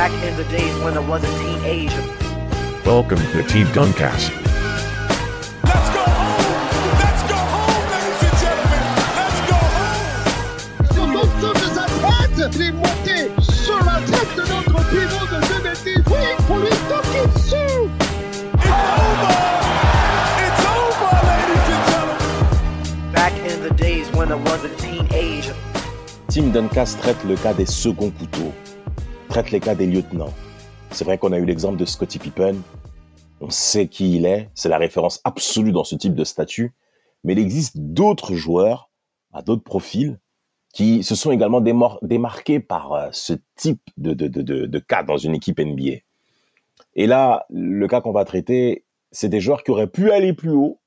Back in the days when I was a teenager. Welcome to Team Duncast. Let's go home! Let's go home, ladies and gentlemen! Let's go home! Sur l'ensemble de sa tête, est monté sur la tête de notre pivot de 2010. Oui, pour lui toquer dessus. It's over! It's over, ladies and gentlemen! Back in the days when I was a teenager. Tim Duncas traite le cas des seconds couteaux, traite les cas des lieutenants. C'est vrai qu'on a eu l'exemple de Scottie Pippen. On sait qui il est, c'est la référence absolue dans ce type de statut. Mais il existe d'autres joueurs, à d'autres profils, qui se sont également démarqués par euh, ce type de cas dans une équipe NBA. Et là, le cas qu'on va traiter, c'est des joueurs qui auraient pu aller plus haut,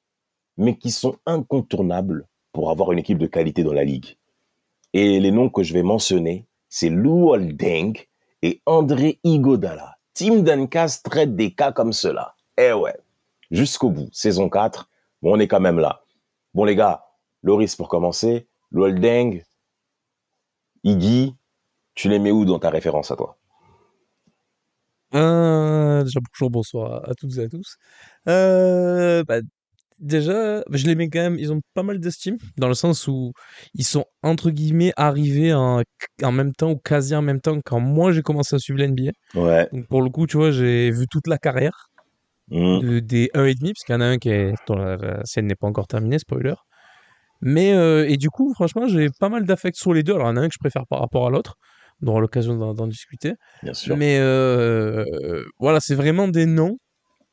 mais qui sont incontournables pour avoir une équipe de qualité dans la ligue. Et les noms que je vais mentionner, c'est Lou Holding et André Igodala. Tim Duncas traite des cas comme cela. Eh ouais, jusqu'au bout, saison 4, bon, on est quand même là. Bon les gars, Loris pour commencer, Lou Holding, Iggy, tu les mets où dans ta référence à toi? Euh, déjà, bonjour, bonsoir à toutes et à tous. Euh, bah, déjà, je les mets quand même, ils ont pas mal d'estime, dans le sens où ils sont, entre guillemets, arrivés en, en même temps, ou quasi en même temps, quand moi j'ai commencé à suivre l'NBA. Ouais. Donc, pour le coup, tu vois, j'ai vu toute la carrière Hmm. de- des 1,5, parce qu'il y en a un qui est, dont la, la scène n'est pas encore terminée, spoiler. Mais, euh, et du coup, franchement, j'ai pas mal d'affect sur les deux. Alors, il y en a un que je préfère par rapport à l'autre. On aura l'occasion d'en discuter. Bien sûr. Mais euh, voilà, c'est vraiment des noms.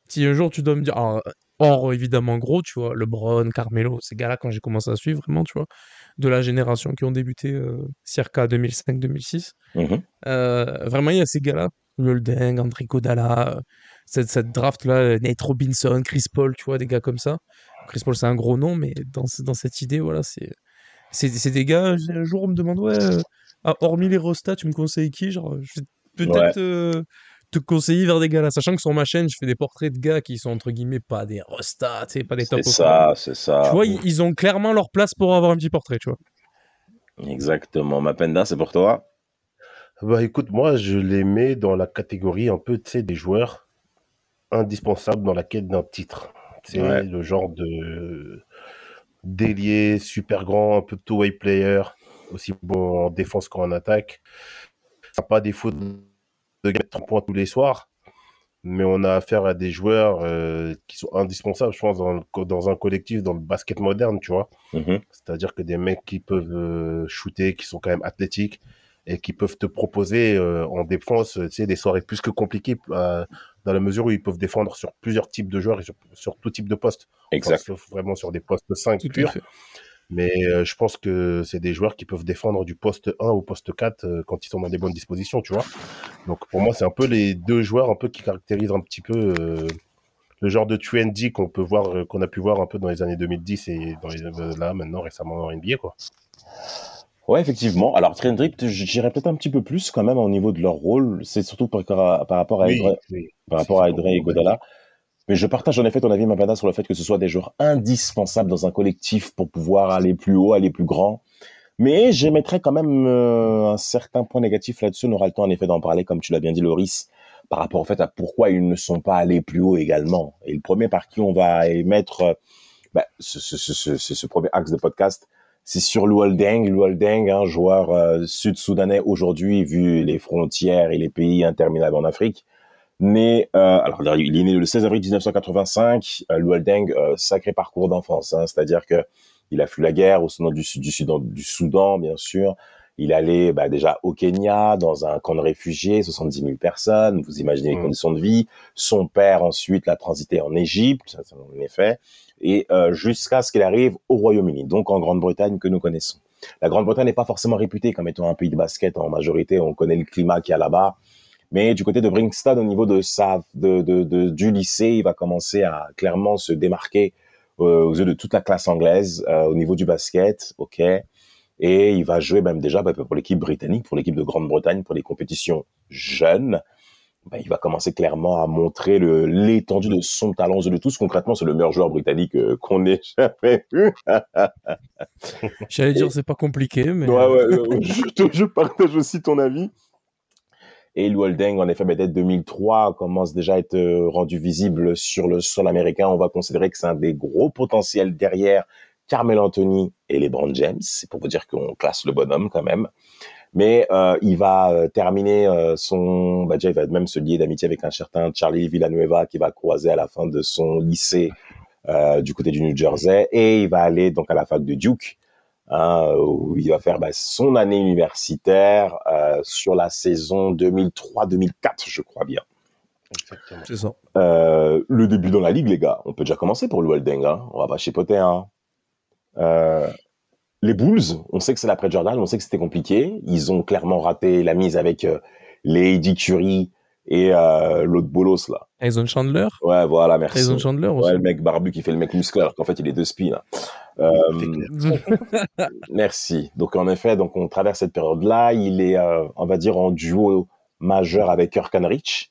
Si un jour tu dois me dire, alors, hors évidemment gros, tu vois, LeBron, Carmelo, ces gars-là, quand j'ai commencé à suivre, vraiment, tu vois, de la génération qui ont débuté euh, circa 2005-2006. Mhm. Euh, vraiment, il y a ces gars-là, Holding, André Kodala, cette, cette draft-là, Nate Robinson, Chris Paul, tu vois, des gars comme ça. Chris Paul, c'est un gros nom, mais dans, dans cette idée, voilà, c'est des gars, un jour on me demande, ouais, euh, ah, hormis les rostats, tu me conseilles qui Genre, peut-être euh, te conseiller vers des gars là, sachant que sur ma chaîne, je fais des portraits de gars qui sont entre guillemets pas des rostats, tu sais, pas des top C'est of ça, c'est ça. Tu vois, ils, ils ont clairement leur place pour avoir un petit portrait, tu vois. Exactement. Mapenda, c'est pour toi? Bah écoute, moi je les mets dans la catégorie un peu, tu sais, des joueurs indispensables dans la quête d'un titre. C'est Ouais. le genre de délié, super grand, un peu two-way player, aussi bon en défense qu'en attaque. Ça n'a pas défaut de de gagner 30 points tous les soirs, mais on a affaire à des joueurs euh, qui sont indispensables, je pense, dans, le dans un collectif, dans le basket moderne, tu vois. Mhm. C'est-à-dire que des mecs qui peuvent euh, shooter, qui sont quand même athlétiques et qui peuvent te proposer euh, en défense, tu sais, des soirées plus que compliquées dans la mesure où ils peuvent défendre sur plusieurs types de joueurs et sur, sur tout type de postes. Enfin, Exact. sauf vraiment sur des postes 5 Tout à purs. Mais euh, je pense que c'est des joueurs qui peuvent défendre du poste 1 au poste 4 euh, quand ils sont dans des bonnes dispositions, tu vois. Donc pour moi, c'est un peu les deux joueurs un peu qui caractérisent un petit peu euh, le genre de trendy qu'on peut voir, qu'on a pu voir un peu dans les années 2010 et dans les, là maintenant récemment en NBA, quoi. Ouais, effectivement. Alors, Trendrip, j'irais peut-être un petit peu plus quand même au niveau de leur rôle. C'est surtout par, par rapport à Oui, Edre- oui. par rapport à Edrey et Godala. Mais je partage en effet ton avis, Mapenda, sur le fait que ce soit des joueurs indispensables dans un collectif pour pouvoir aller plus haut, aller plus grand. Mais j'émettrais quand même euh, un certain point négatif là-dessus. On aura le temps en effet d'en parler, comme tu l'as bien dit, Loris, par rapport au fait à pourquoi ils ne sont pas allés plus haut également. Et le premier par qui on va émettre euh, bah, ce, ce, ce, ce, premier axe de podcast, c'est sur. Lou Holding, un joueur euh, sud-soudanais aujourd'hui, vu les frontières et les pays interminables en Afrique. Né, euh, alors il est né le 16 avril 1985. Euh, Lou Holding, euh, sacré parcours d'enfance, hein, c'est-à-dire que il a fui la guerre au Soudan du, Sud- du, Soudan, du Soudan, bien sûr. Il allait bah, déjà au Kenya, dans un camp de réfugiés, 70 000 personnes. Vous imaginez les Mm. conditions de vie. Son père, ensuite, l'a transité en Égypte, en effet, et euh, jusqu'à ce qu'il arrive au Royaume-Uni, donc en Grande-Bretagne que nous connaissons. La Grande-Bretagne n'est pas forcément réputée comme étant un pays de basket en majorité. On connaît le climat qu'il y a là-bas. Mais du côté de Brixton, au niveau de sa, de, de, de- du lycée, il va commencer à clairement se démarquer euh, aux yeux de toute la classe anglaise euh, au niveau du basket, ok. Et il va jouer même déjà bah, pour l'équipe britannique, pour l'équipe de Grande-Bretagne, pour les compétitions jeunes. Bah, il va commencer clairement à montrer l'étendue de son talent aux yeux de tous. Concrètement, c'est le meilleur joueur britannique euh, qu'on ait jamais vu. J'allais dire, c'est pas compliqué, mais. Ouais, ouais, je partage aussi ton avis. Et Luol Deng, en effet, ben, dès 2003, commence déjà à être euh, rendu visible sur le sol américain. On va considérer que c'est un des gros potentiels derrière Carmel Anthony et LeBron James. C'est pour vous dire qu'on classe le bonhomme quand même. Mais euh, il va euh, terminer euh, son... Bah, déjà, il va même se lier d'amitié avec un certain Charlie Villanueva qui va croiser à la fin de son lycée euh, du côté du New Jersey. Et il va aller donc à la fac de Duke hein, où il va faire bah, son année universitaire euh, sur la saison 2003-2004, je crois bien. Exactement. C'est ça. Euh, le début dans la ligue, les gars, on peut déjà commencer pour le Deng. Hein. On va pas chipoter. Hein. Euh, les Bulls, on sait que c'est l'après Jordan, on sait que c'était compliqué. Ils ont clairement raté la mise avec euh, les Eddie Curry et euh, l'autre bolos là. Tyson Chandler? Ouais, voilà, merci. Tyson Chandler aussi. Ouais, le mec barbu qui fait le mec musclé alors qu'en fait il est deux spies là. Euh, merci. Donc en effet, donc on traverse cette période-là. Il est, euh, on va dire, en duo majeur avec Kirk Henrich.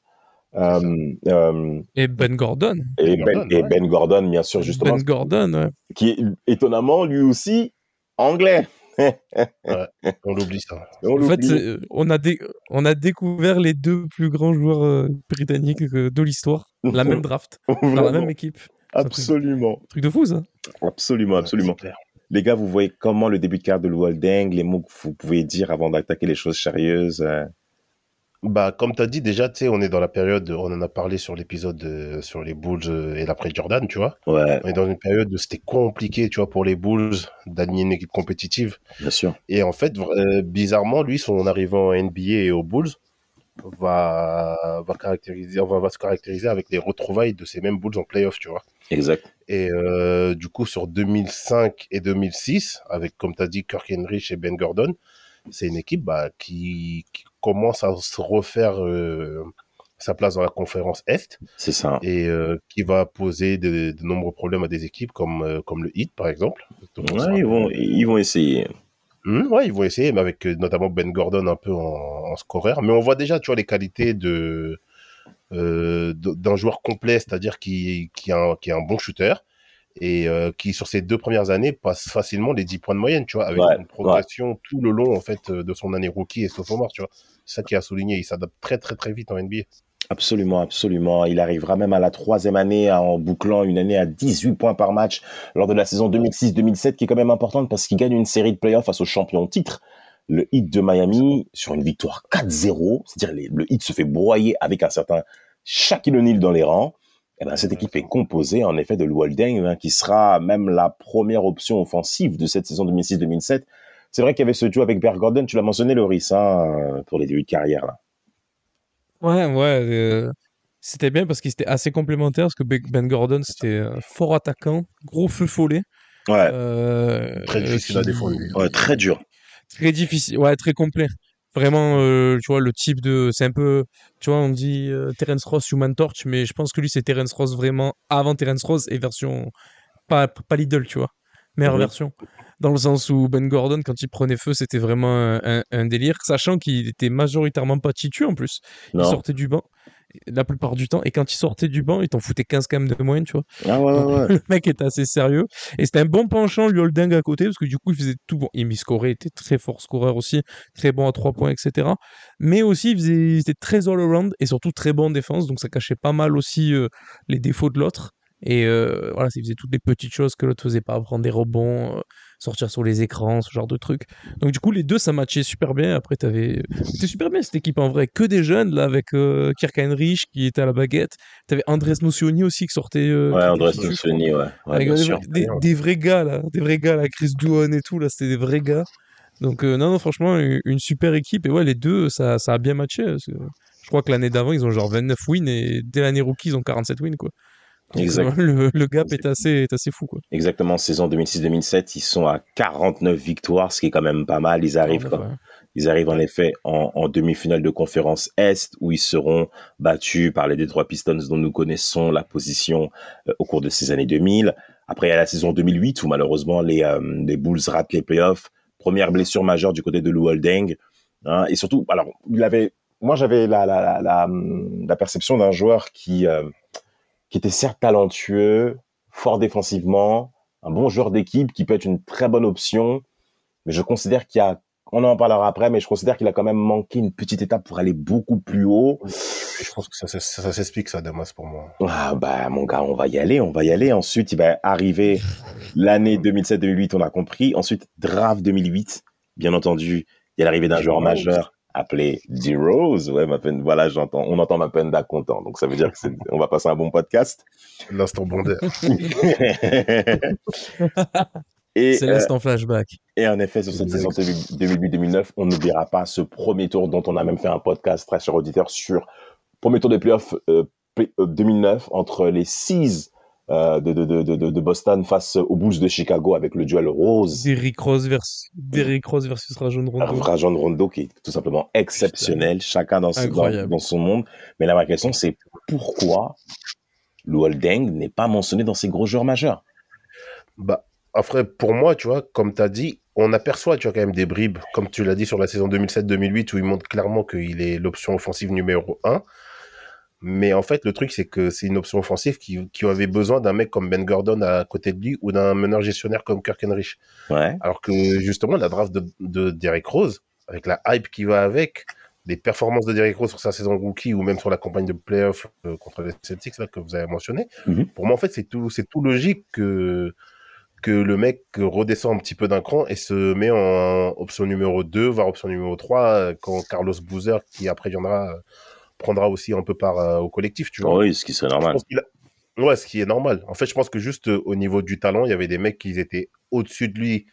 Euh, euh, Et Ben Gordon. et, Ben ben, Gordon, et ouais. Ben Gordon, bien sûr, justement, Ben Gordon, ouais. qui est étonnamment lui aussi anglais. On l'oublie ça. On En fait, on a, dé- on a découvert les deux plus grands joueurs euh, britanniques euh, de l'histoire. La même draft, dans la même équipe. absolument, Truc de fou, ça. absolument, absolument. Les gars, vous voyez comment le début de carrière de Luol Deng, les mots que vous pouvez dire avant d'attaquer les choses sérieuses. euh, Bah, comme tu as dit, déjà, tu sais, on est dans la période, on en a parlé sur l'épisode euh, sur les Bulls euh, et l'après Jordan, tu vois. Ouais, On est dans une période où c'était compliqué, tu vois, pour les Bulls d'aligner une équipe compétitive. bien sûr. Et en fait, euh, bizarrement, lui, son arrivant en NBA et aux Bulls va, va, caractériser, va, va se caractériser avec les retrouvailles de ces mêmes Bulls en playoff, tu vois. Exact. Et du coup, sur 2005 et 2006, avec, comme tu as dit, Kirk Henrich et Ben Gordon, c'est une équipe bah, qui, qui commence à se refaire euh, sa place dans la conférence Est C'est ça. et euh, qui va poser de, de nombreux problèmes à des équipes comme, euh, comme le Heat, par exemple. Donc, Ouais, ils vont, ils vont essayer. Hmm, ouais, ils vont essayer, mais avec notamment Ben Gordon un peu en, en scoreur. Mais on voit déjà, tu vois, les qualités de d'un joueur complet, c'est-à-dire qui, qui, a un, qui est un bon shooter et euh, qui, sur ces deux premières années, passe facilement les 10 points de moyenne, tu vois, avec Ouais, une progression tout le long, en fait, euh, de son année rookie et sophomore, tu vois. C'est ça qui a souligné. Il s'adapte très, très, très vite en NBA. Absolument, absolument. Il arrivera même à la troisième année en bouclant une année à 18 points par match lors de la saison 2006-2007, qui est quand même importante parce qu'il gagne une série de playoffs face au champion titre, le Heat de Miami, sur une victoire 4-0. C'est-à-dire le Heat se fait broyer avec un certain Shaquille O'Neal dans les rangs. Eh ben, cette équipe est composée en effet de Luol Deng, hein, qui sera même la première option offensive de cette saison 2006-2007. C'est vrai qu'il y avait ce duo avec Bear Gordon, tu l'as mentionné, Loris, hein, pour les débuts de carrière. Là. Ouais, ouais. euh, c'était bien parce qu'ils étaient assez complémentaires. Parce que Ben Ben Gordon, c'était un fort attaquant, gros feu follet. Ouais, euh, Très difficile à qui- défendre. ouais, très dur. Très difficile, ouais, très complet. Vraiment, euh, tu vois, le type de. C'est un peu. Tu vois, on dit euh, Terence Ross, Human Torch, mais je pense que lui, c'est Terence Ross vraiment avant Terence Ross et version. Pas, pas Lidl, tu vois. Meilleure Mhm. version. Dans le sens où Ben Gordon, quand il prenait feu, c'était vraiment un, un- un délire, sachant qu'il était majoritairement pas titu en plus. Il sortait du banc la plupart du temps, et quand il sortait du banc, il t'en foutait 15 quand même de moyenne, tu vois. Ah ouais, ouais, ouais. Le mec était assez sérieux. Et c'était un bon penchant, lui, Holding à côté, parce que du coup, il faisait tout bon. Il scorait, il était très fort scoreur aussi, très bon à 3 points, etc. Mais aussi, il, faisait, il était très all-around et surtout très bon en défense, donc ça cachait pas mal aussi euh, les défauts de l'autre. Et euh, voilà, il faisait toutes les petites choses que l'autre faisait pas, prendre des rebonds, euh, sortir sur les écrans, ce genre de trucs. Donc du coup, les deux, ça matchait super bien. Après, t'avais... C'était super bien cette équipe en vrai. Que des jeunes, là, avec euh, Kirk Heinrich qui était à la baguette. T'avais Andrés Nocioni aussi qui sortait... euh, Ouais, Andrés. Nocioni, ouais. ouais Avec bien des, vrais gars là, des vrais gars là, Chris Duhon et tout là, c'était des vrais gars. Donc non non franchement une, une super équipe et ouais les deux ça, ça a bien matché. je crois que l'année d'avant ils ont genre 29 wins et dès l'année rookie ils ont 47 wins quoi. Exact. euh, le, le gap est assez est assez fou quoi. Exactement, saison 2006-2007, ils sont à 49 victoires, ce qui est quand même pas mal. Ils arrivent, ouais. Ils arrivent en effet en, en demi-finale de conférence Est, où ils seront battus par les Detroit Pistons, dont nous connaissons la position euh, au cours de ces années 2000. Après, il y a la saison 2008, où malheureusement les, euh, les Bulls ratent les playoffs. Première blessure majeure du côté de Lou Holding. Hein, et surtout, alors, il avait, moi, j'avais la, la, la, la, la perception d'un joueur qui, euh, qui était certes talentueux, fort défensivement, un bon joueur d'équipe qui peut être une très bonne option, mais je considère qu'il y a On en parlera après, mais je considère qu'il a quand même manqué une petite étape pour aller beaucoup plus haut. Je pense que ça, ça, ça s'explique, ça, Damas, pour moi. Ah bah mon gars, on va y aller, on va y aller. Ensuite, il va arriver l'année 2007-2008, on a compris. Ensuite, draft 2008, bien entendu, il y a l'arrivée d'un joueur majeur appelé D-Rose. Ouais, ma peine, voilà, j'entends, on entend ma peine content. Donc ça veut dire que c'est, on va passer un bon podcast. L'instant bondeur. Et, C'est euh, l'instant flashback. et en effet, sur cette saison 2008-2009, on n'oubliera pas ce premier tour dont on a même fait un podcast très cher auditeur sur premier tour des playoffs euh, play- euh, 2009 entre les Seas euh, de, de, de, de, de Boston face aux Bulls de Chicago avec le duel rose. Derrick Rose versus, Derrick Rose versus Rajon Rondo. Rajon Rondo qui est tout simplement exceptionnel, chacun dans, son- dans, dans son monde. Mais la vraie question, c'est pourquoi Deng n'est pas mentionné dans ces gros joueurs majeurs? Bah, après, pour moi, tu vois, comme tu as dit, on aperçoit, tu vois, quand même des bribes, comme tu l'as dit sur la saison 2007-2008, où il montre clairement qu'il est l'option offensive numéro 1. Mais en fait, le truc, c'est que c'est une option offensive qui, qui avait besoin d'un mec comme Ben Gordon à côté de lui ou d'un meneur gestionnaire comme Kirk Henrich. Ouais. Alors que justement, la draft de, de Derrick Rose, avec la hype qui va avec, les performances de Derrick Rose sur sa saison rookie ou même sur la campagne de playoff euh, contre les Celtics là, que vous avez mentionné, Mhm. pour moi, en fait, c'est tout, c'est tout logique que, que le mec redescend un petit peu d'un cran et se met en option numéro 2, voire option numéro 3, euh, quand Carlos Boozer, qui après viendra, euh, prendra aussi un peu part euh, au collectif, tu vois. Oui, ce qui serait normal. a- Ouais, ce qui est normal. En fait, je pense que juste euh, au niveau du talent, il y avait des mecs qui étaient au-dessus de lui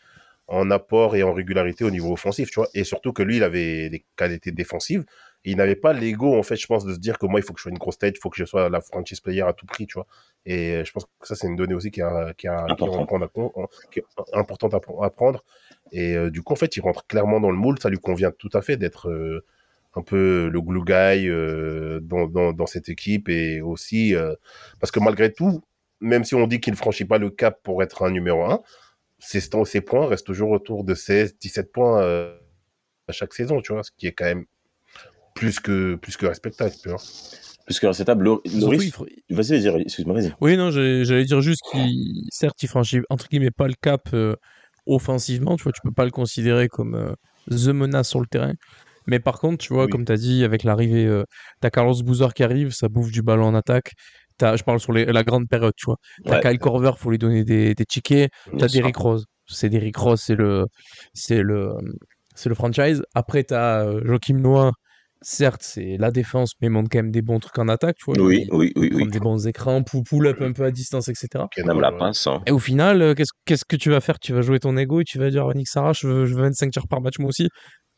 en apport et en régularité au niveau offensif, tu vois. Et surtout que lui, il avait des qualités défensives. Et il n'avait pas l'ego, en fait, je pense, de se dire que moi, il faut que je sois une grosse tête, il faut que je sois la franchise player à tout prix, tu vois. Et euh, je pense que ça, c'est une donnée aussi qui, a, qui, a, qui, Important. à qui est importante à, pr- à prendre. Et euh, du coup, en fait, il rentre clairement dans le moule. Ça lui convient tout à fait d'être euh, un peu le glue guy euh, dans, dans, dans cette équipe. Et aussi, euh, parce que malgré tout, même si on dit qu'il ne franchit pas le cap pour être un numéro 1, ses, points restent toujours autour de 16, 17 points euh, à chaque saison, tu vois, ce qui est quand même plus que, plus que respectable, tu vois. Puisque cette table, Surtout, Loris, vas-y, vas-y, excuse-moi, vas-y. Oui, non, j'allais j'allais dire juste qu'il, certes, il franchit entre guillemets pas le cap euh, offensivement, tu vois, tu peux pas le considérer comme euh, the menace sur le terrain. Mais par contre, tu vois, Oui. comme tu as dit, avec l'arrivée, euh, t'as Carlos Boozer qui arrive, ça bouffe du ballon en attaque. Je parle sur les- la grande période, tu vois. T'as Ouais. Kyle Korver, faut lui donner des, des tickets. T'as. Derrick Rose. C'est Derrick Rose, c'est le, c'est le, c'est le franchise. Après, t'as euh, Joachim Noah. Certes, c'est la défense, mais il montre quand même des bons trucs en attaque, tu vois. Oui, oui, oui, oui. des bons écrans, pull-up un peu à distance, etc. Même la ouais. passe. hein. Et au final, euh, qu'est-ce qu'est-ce que tu vas faire? Tu vas jouer ton ego et tu vas dire Nick Sarah, je veux, je veux 25 tirs par match moi aussi.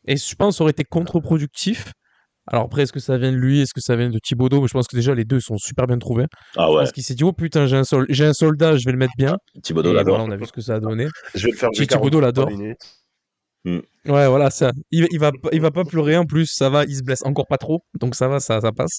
Et je pense que ça aurait été contre-productif. Alors après, est-ce que ça vient de lui? Est-ce que ça vient de Thibodeau Mais Je pense que déjà les deux sont super bien trouvés. Ah Je ouais, pense qu'il s'est dit oh putain, j'ai un, sol- j'ai un soldat, je vais le mettre bien. Thibodeau et l'adore. voilà, on a vu ce que ça a donné. Je vais le faire 43 l'adore. minutes. Ouais, voilà, ça. Il, il va, pas- il va pas pleurer en plus, ça va, il se blesse encore pas trop, donc ça va, ça, ça passe.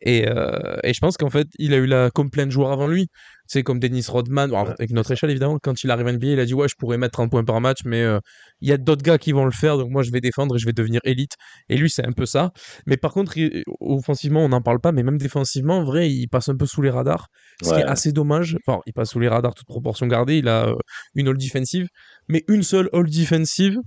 Et, euh, et je pense qu'en fait, il a eu la comme plein de joueurs avant lui. Tu sais, comme Dennis Rodman, bon, avec notre échelle évidemment, quand il arrive à NBA, il a dit Ouais, je pourrais mettre 30 points par match, mais euh, il y a d'autres gars qui vont le faire, donc moi je vais défendre et je vais devenir élite. Et lui, c'est un peu ça. Mais par contre, il- offensivement, on n'en parle pas, mais même défensivement, en vrai, il passe un peu sous les radars, ce qui est assez dommage. Enfin, il passe sous les radars, toute proportion gardée. Il a euh, une all defensive, mais une seule all defensive,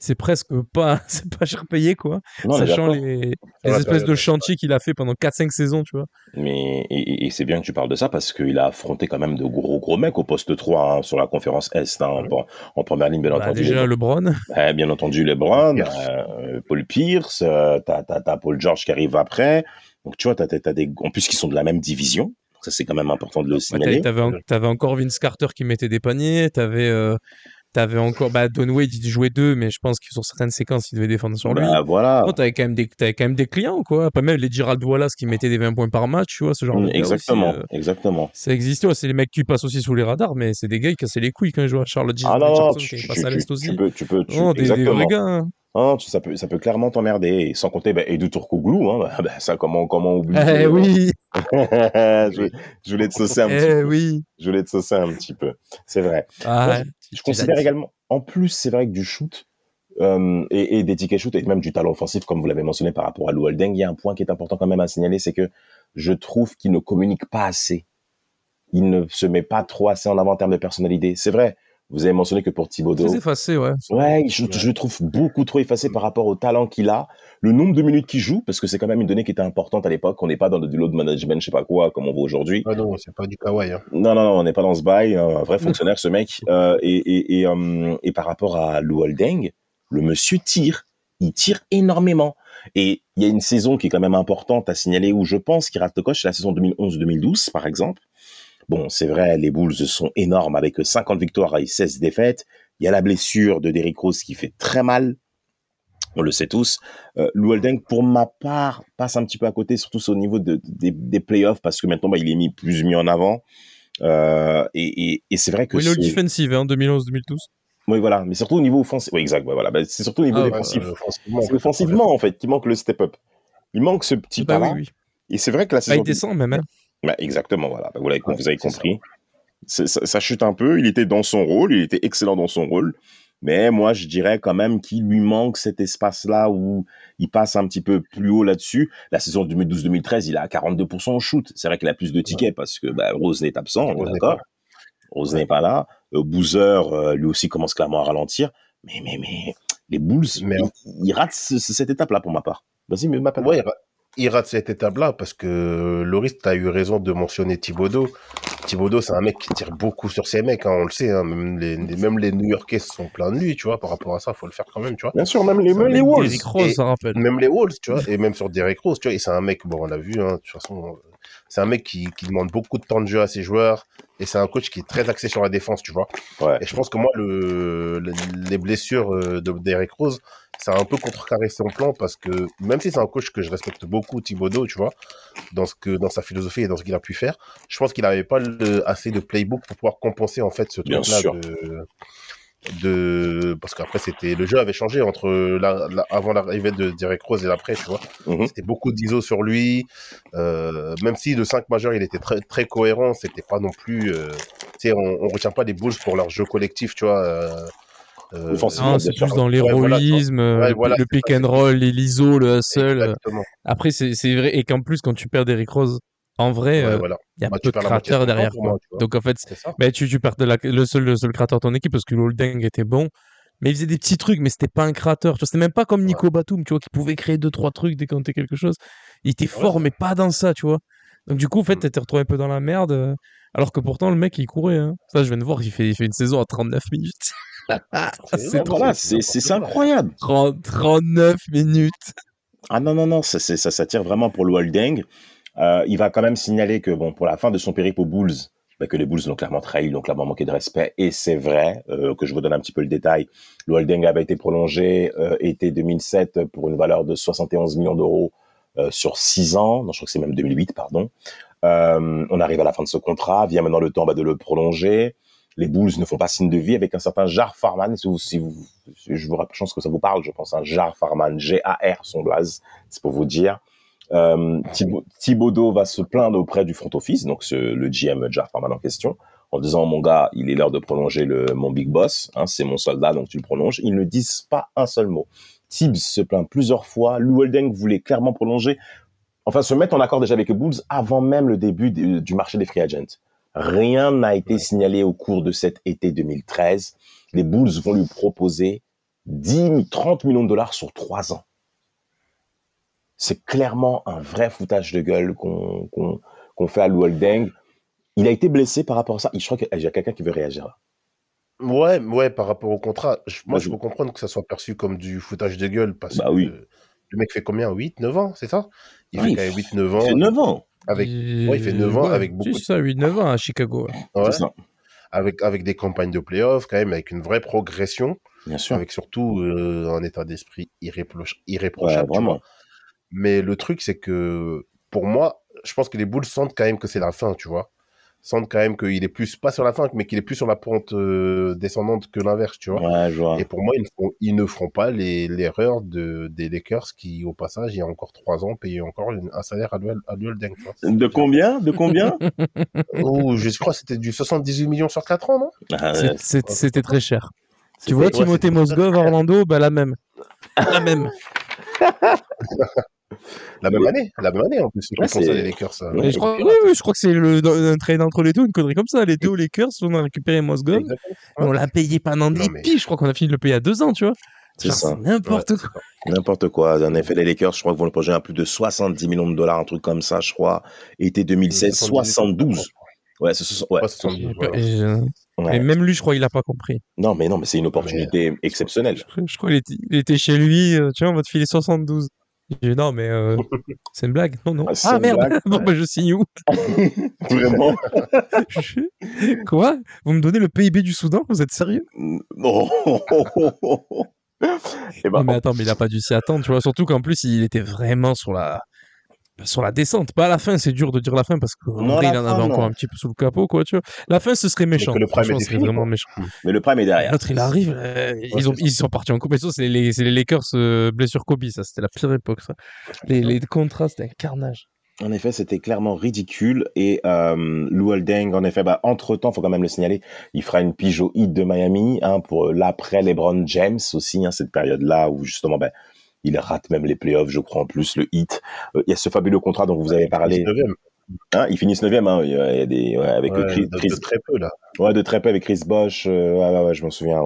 c'est presque pas, c'est pas cher payé, quoi. Non, Sachant les, espèces de ouais. chantiers qu'il a fait pendant 4-5 saisons, tu vois. Mais et, c'est bien que tu parles de ça parce qu'il a affronté quand même de gros gros mecs au poste 3 hein, sur la conférence Est hein, en, Ouais. en première ligne bien Bah, entendu. déjà, LeBron. Eh, bien entendu LeBron, Pierce. euh, Paul Pierce, euh, t'as, Paul George qui arrive après. Donc tu vois, t'as, t'as, t'as des en plus qui sont de la même division. Ça c'est quand même important de le Bah, signaler. t'avais en- t'avais encore Vince Carter qui mettait des paniers. T'avais, euh, t'avais encore bah, Don Wade, il jouait deux, mais je pense que sur certaines séquences, il devait défendre sur lui. Bah, voilà. T'avais quand même des, t'avais quand même des clients, quoi. Après même les Gerald Wallace qui mettaient des 20 points par match, tu vois, ce genre de Mm, gars aussi, exactement, euh, exactement. ça existe, ouais, c'est les mecs qui passent aussi sous les radars, mais c'est des gars qui cassaient les couilles quand ils jouaient à Charlotte Ah non, Richardson, tu, qui tu, passe à tu- l'Est tu aussi. peux, tu peux, tu, Non, des, des vrais gars. hein. Hein, tu- ça peut, ça peut clairement t'emmerder. Et sans compter, bah, Edu Turkoglu, hein, bah, bah, ça, comment, comment oublier. Eh oui, je, je voulais te saucer un petit eh peu. oui. Je voulais te saucer un petit peu. C'est vrai. Ah, Moi, Je considère également, en plus, c'est vrai que du shoot euh, et, et des tickets shoot et même du talent offensif, comme vous l'avez mentionné par rapport à Lou Holding, il y a un point qui est important quand même à signaler, c'est que je trouve qu'il ne communique pas assez. Il ne se met pas trop assez en avant en termes de personnalité. C'est vrai, Vous avez mentionné que pour Thibodeau, Très effacé, ouais. ouais, je, je le trouve beaucoup trop effacé par rapport au talent qu'il a, le nombre de minutes qu'il joue, parce que c'est quand même une donnée qui était importante à l'époque. On n'est pas dans du load management, je sais pas quoi, comme on voit aujourd'hui. Ah non, c'est pas du kawaii. Hein. Non, non, non, on n'est pas dans ce bail. Un vrai fonctionnaire, ce mec. Euh, et, et, et, euh, et par rapport à Lou Holding, le monsieur tire. Il tire énormément. Et il y a une saison qui est quand même importante à signaler où je pense qu'il rate le coche, c'est la saison 2011-2012, par exemple. Bon, c'est vrai, les Bulls sont énormes avec 50 victoires et 16 défaites. Il y a la blessure de Derrick Rose qui fait très mal. On le sait tous. Euh, Lou pour ma part, passe un petit peu à côté, surtout au niveau de, des, des playoffs, parce que maintenant, bah, il est mis plus mis en avant. Euh, et et, et c'est vrai que Oui, le defensive, hein, 2011-2012. oui, voilà, mais surtout au niveau offensif. Oui, exact. voilà, Bah, c'est surtout au niveau Ah défensif. Euh, offensivement, c'est offensivement en fait qui manque le step-up. Il manque ce petit Bah pas oui, oui. Et c'est vrai que la Bah, saison. il descend même. Hein. Bah, exactement, voilà. Bah, vous, Ouais, vous avez compris. Ça, ça chute un peu. Il était dans son rôle. Il était excellent dans son rôle. Mais moi, je dirais quand même qu'il lui manque cet espace-là où il passe un petit peu plus haut là-dessus. La saison 2012-2013, il a 42% au shoot. C'est vrai qu'il a plus de tickets parce que bah, Rose est absent, n'est d'accord. pas Rose n'est pas là. Euh, Boozer, euh, lui aussi, commence clairement à ralentir. Mais, mais, mais, les Bulls, Mais- ils, ils ratent ce- ce- cette étape-là pour ma part. Vas-y, mais. Ouais, il, ra- il rate cette étape-là parce que Loris, tu as eu raison de mentionner Thibodeau. Thibodeau, c'est un mec qui tire beaucoup sur ses mecs, hein, on le sait. hein, même, les, les- même les New Yorkais sont pleins de lui, tu vois. Par rapport à ça, faut le faire quand même, tu vois. Bien sûr, même les, même les Wolves. Derrick Rose, Et- ça rappelle. Même les Wolves, tu vois. Et même sur Derek Rose, tu vois. Et c'est un mec, bon, on l'a vu, hein, de toute façon. C'est un mec qui, qui demande beaucoup de temps de jeu à ses joueurs. Et c'est un coach qui est très axé sur la défense, tu vois. Ouais. Et je pense que moi, le, le- les blessures euh, de Derek Rose, ça a un peu contrecarré son plan parce que même si c'est un coach que je respecte beaucoup, Thibodeau, tu vois, dans, ce que, dans sa philosophie et dans ce qu'il a pu faire, je pense qu'il n'avait pas le- assez de playbook pour pouvoir compenser en fait ce truc-là de, de parce qu'après c'était le jeu avait changé entre la, la- avant l'arrivée de Derek Rose et l'après tu vois Mhm. c'était beaucoup d'ISO sur lui euh, même si le 5 majeur il était très très cohérent c'était pas non plus euh, tu sais on, on retient pas les Bulls pour leur jeu collectif tu vois euh, euh, c'est plus dans Ouais, voilà, l'héroïsme, euh, Ouais, le- voilà, le c'est pick ça, and roll, l'ISO, le hustle. exactement Après, c'est c'est vrai. Et qu'en plus, quand tu perds Derrick Rose, en vrai, ouais, euh, voilà il y a Bah, peu de temps derrière. moi, tu. Donc en fait, ça bah, tu, tu perds de la- le, seul, le seul créateur de ton équipe parce que Holding était bon. Mais il faisait des petits trucs, mais c'était pas un vois, C'était même pas comme Nico Batum, tu vois, qui pouvait créer deux, trois trucs dès qu'on était quelque chose. Il était fort, mais pas dans ça, tu vois. Donc du coup, en fait, Mm. t'étais retrouvé un peu dans la merde. euh, Alors que pourtant, le mec, il courait. Hein. Ça, je viens de voir, il fait, il fait une saison à 39 minutes. c'est Ouais, voilà, incroyable. 30 39 minutes. Ah non, non, non, ça, ça tire vraiment pour le holding. Euh, il va quand même signaler que, bon, pour la fin de son périple aux Bulls, bah, que les Bulls l'ont clairement trahi, l'ont clairement manqué de respect. Et c'est vrai, euh, que je vous donne un petit peu le détail. Le holding avait été prolongé euh, été 2007 pour une valeur de 71 millions d'euros euh, sur 6 ans. Non, je crois que c'est même 2008, pardon. Euh, on arrive à la fin de ce contrat. Vient maintenant le temps bah, de le prolonger. Les Bulls ne font pas signe de vie avec un certain Jar Farman. Si vous, si vous, je vous rappelle, je pense que ça vous parle, je pense, un Jar Farman, G-A-R, son blaze, c'est pour vous dire. Euh, Thibaut- Thibodeau va se plaindre auprès du front office, donc ce- le GM Jar Farman en question, en disant mon gars, il est l'heure de prolonger le, mon big boss, hein, c'est mon soldat, donc tu le prolonges. Ils ne disent pas un seul mot. Tibbs se plaint plusieurs fois. Lou Holding voulait clairement prolonger, enfin se mettre en accord déjà avec les Bulls avant même le début du, du marché des free agents. Rien n'a été signalé au cours de cet été 2013. Les Bulls vont lui proposer 10, 30 millions de dollars sur trois ans. C'est clairement un vrai foutage de gueule qu'on qu'on qu'on fait à Lou Holding. Il a été blessé par rapport à ça. Je crois qu'il y a quelqu'un qui veut réagir là. Ouais, ouais, par rapport au contrat, je- moi je peux comprendre que ça soit perçu comme du foutage de gueule parce Bah que oui. le mec fait combien? 8, 9 ans, c'est ça? Il Oui, fait quand même 8, 9 Il ans. fait 9 ans. Avec, ouais, il fait 9 ans avec beaucoup C'est ça, 8-9 ans à Chicago. ouais. ouais, ça. avec, avec des campagnes de playoffs, quand même, avec une vraie progression, Bien sûr. avec surtout euh, un état d'esprit irréproch- Ouais, irréprochable. tu vraiment. vois. Mais le truc, c'est que pour moi, je pense que les Bulls sentent quand même que c'est la fin, tu vois. Sentent quand même qu'il est plus, pas sur la fin, mais qu'il est plus sur la pente euh, descendante que l'inverse, tu vois. Ouais, je vois. Et pour moi, ils ne, feront, ils ne feront pas l'erreur de, des Lakers qui, au passage, il y a encore trois ans, payaient encore une- un salaire annuel, annuel dingue. De combien? De combien? Oh, je crois que c'était du 78 millions sur 4 ans, non? Ah, C'était très cher. Tu vois, Timothée Mosgov, Orlando, bah la même. La même. La même année, la même année en plus. Ouais, je pense c'est- à les Lakers. ça. Ouais, Mais je crois, et oui, oui, je crois que c'est le, un trade entre les deux, une connerie comme ça. Les deux Lakers, on a récupéré Mosgov. On l'a payé pendant des mais-. Je crois qu'on a fini de le payer à deux ans, tu vois. C'est ça. n'importe Ouais, quoi. N'importe quoi. En effet, les Lakers, je crois qu'ils vont le projet à plus de 70 millions de dollars, un truc comme ça, je crois. Été 2016, 72. Ouais, c'est ce- ouais. Ouais, 72, voilà. Et, euh, Ouais. et même lui, je crois, il a pas compris. Non, mais non, mais c'est une opportunité exceptionnelle. Je, je crois qu'il était, il était chez lui. euh, tu vois, on va te filer 72. J'ai non, mais euh, c'est une blague. Non, non. Ah, Ah, merde. blague bon, bah, je signe où? Vraiment Je- Quoi? Vous me donnez le PIB du Soudan? Vous êtes sérieux? Eh ben, Non, mais attends, mais il a pas dû s'y attendre, tu vois. Surtout qu'en plus, il était vraiment sur la sur la descente. Pas à la fin, c'est dur de dire la fin parce que Non, il en avait encore un petit peu sous le capot, quoi, tu vois. La fin, ce serait méchant. le prime serait fini, vraiment méchant. mais le prime est derrière. L'autre, il arrive, euh, ils, ont, ils sont partis en ça, c'est les, les Lakers euh, blessure Kobe, ça. C'était la pire époque, ça. Les, les contrats, c'était un carnage. En effet, c'était clairement ridicule. Et euh, Lou Holding, en effet, bah, entre-temps, faut quand même le signaler, il fera une pige au Heat de Miami hein, pour euh, l'après LeBron James aussi, hein, cette période-là où justement, ben, il rate même les playoffs, je crois, en plus, le Heat. Euh, Il y a ce fabuleux contrat dont vous avez parlé. 19e. Hein, ils finissent 9 hein, il y a des, ouais, avec Ouais, Chris, de, Chris- de très peu là. ouais, de très peu avec Chris Bosch. euh, ouais, ouais, ouais, je m'en souviens.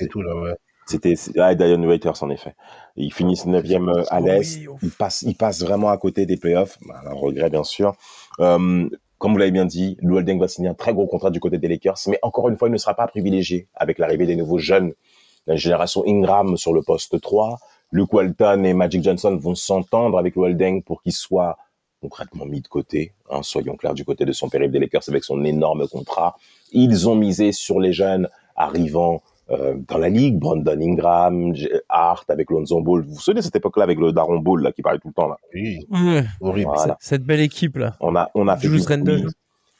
Et tout là, ouais. C'était c'est- ah, Dion Waiters en effet. Ils finissent 9e à Ah l'Est. Ils passent, ils passent vraiment à côté des playoffs. Bah, un regret bien sûr. Euh, comme vous l'avez bien dit, Lou Holding va signer un très gros contrat du côté des Lakers, mais encore une fois, il ne sera pas privilégié avec l'arrivée des nouveaux jeunes, la génération Ingram sur le poste 3. Luke Walton et Magic Johnson vont s'entendre avec Holding pour qu'il soit concrètement mis de côté. Hein, soyons clairs du côté de son périple des Lakers avec son énorme contrat. Ils ont misé sur les jeunes arrivant euh, dans la ligue, Brandon Ingram, Hart avec Lonzo Ball. Vous vous souvenez de cette époque-là avec le Daron Ball là qui parlait tout le temps là? Oui, horrible. Voilà. Cette belle équipe, là. On a on a fait du Randle. bruit.